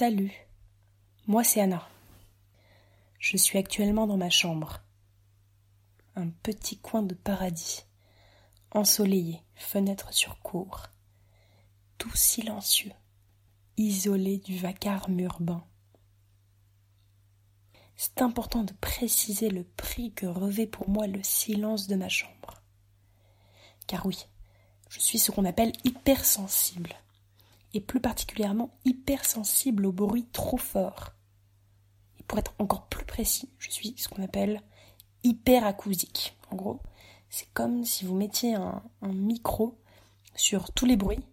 Salut, moi c'est Anna. Je suis actuellement dans ma chambre. Un petit coin de paradis, ensoleillé, fenêtre sur cour, tout silencieux, isolé du vacarme urbain. C'est important de préciser le prix que revêt pour moi le silence de ma chambre. Car oui, je suis ce qu'on appelle hypersensible et plus particulièrement hypersensible au bruit trop fort. Et pour être encore plus précis, je suis ce qu'on appelle hyperacousique. En gros, c'est comme si vous mettiez un, un, micro sur tous les bruits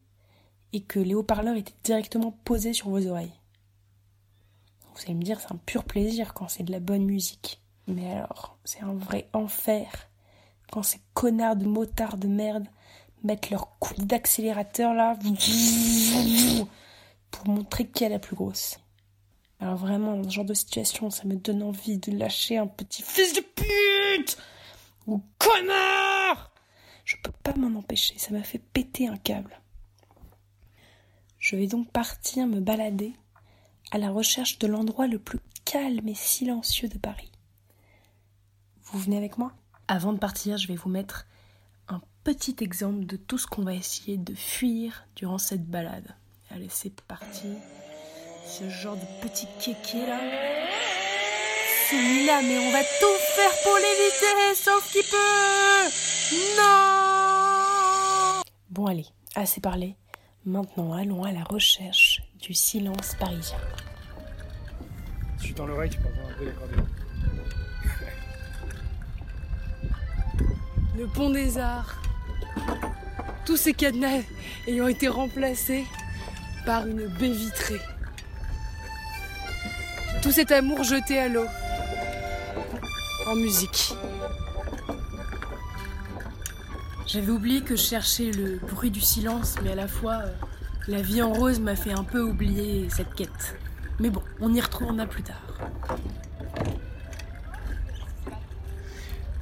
et que les haut-parleurs étaient directement posés sur vos oreilles. Vous allez me dire, c'est un pur plaisir quand c'est de la bonne musique. Mais alors, c'est un vrai enfer quand ces connards de motards de merde mettre leur coup d'accélérateur là pour montrer qui est la plus grosse. Alors vraiment, ce genre de situation, ça me donne envie de lâcher un petit fils de pute ou connard. Je peux pas m'en empêcher, ça m'a fait péter un câble. Je vais donc partir me balader à la recherche de l'endroit le plus calme et silencieux de Paris. Vous venez avec moi? Avant de partir, je vais vous mettre petit exemple de tout ce qu'on va essayer de fuir durant cette balade. Allez, c'est parti. Ce genre de petit kéké là. C'est là, mais on va tout faire pour l'éviter, sauf qu'il peut. Non Bon, allez, assez parlé. Maintenant, allons à la recherche du silence parisien. Je suis dans l'oreille, tu peux avoir un peu Le pont des arts tous ces cadenas ayant été remplacés par une baie vitrée. Tout cet amour jeté à l'eau, en musique. J'avais oublié que je cherchais le bruit du silence, mais à la fois, euh, la vie en rose m'a fait un peu oublier cette quête. Mais bon, on y retournera plus tard.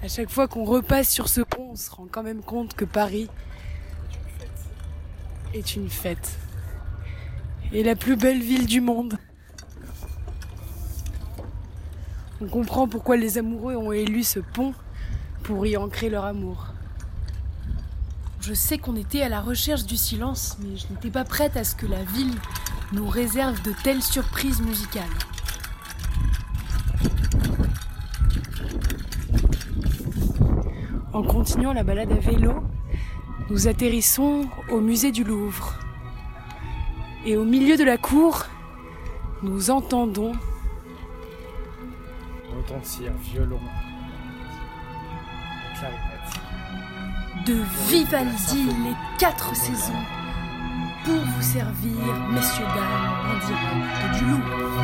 À chaque fois qu'on repasse sur ce pont, on se rend quand même compte que Paris est une fête. Et la plus belle ville du monde. On comprend pourquoi les amoureux ont élu ce pont pour y ancrer leur amour. Je sais qu'on était à la recherche du silence, mais je n'étais pas prête à ce que la ville nous réserve de telles surprises musicales. En continuant la balade à vélo, nous atterrissons au musée du Louvre. Et au milieu de la cour, nous entendons retentir violon, clarinette. De Vivaldi les quatre saisons pour vous servir, messieurs dames, en direct du Louvre.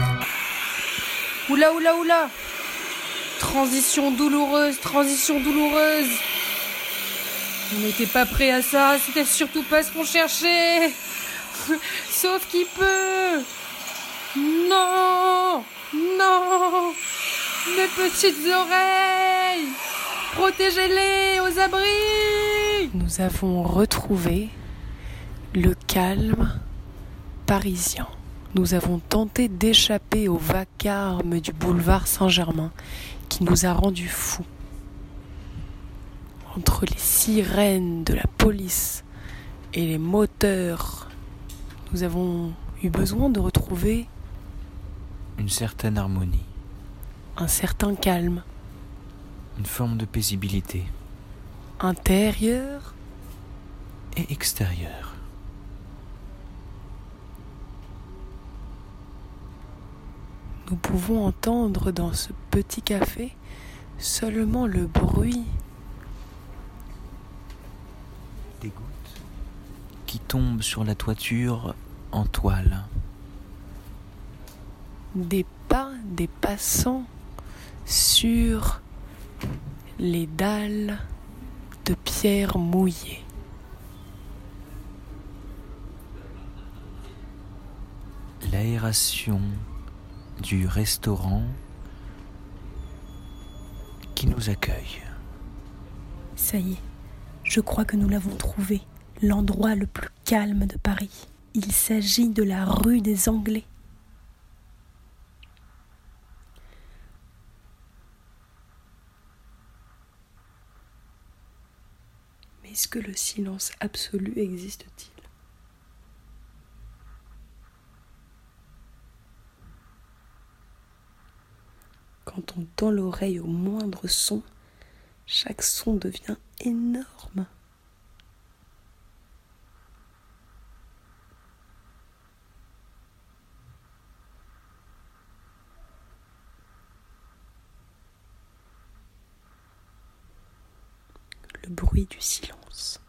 Oula oula oula Transition douloureuse, transition douloureuse. On n'était pas prêt à ça, c'était surtout pas ce qu'on cherchait. Sauf qu'il peut. Non, non, mes petites oreilles, protégez-les aux abris. Nous avons retrouvé le calme parisien. Nous avons tenté d'échapper au vacarme du boulevard Saint-Germain qui nous a rendus fous. Entre les sirènes de la police et les moteurs, nous avons eu besoin de retrouver une certaine harmonie, un certain calme, une forme de paisibilité intérieure et extérieure. Nous pouvons entendre dans ce petit café seulement le bruit des gouttes qui tombent sur la toiture en toile, des pas des passants sur les dalles de pierre mouillée. L'aération du restaurant qui nous accueille. Ça y est, je crois que nous l'avons trouvé, l'endroit le plus calme de Paris. Il s'agit de la rue des Anglais. Mais est-ce que le silence absolu existe-t-il? Quand on tend l'oreille au moindre son, chaque son devient énorme. Le bruit du silence.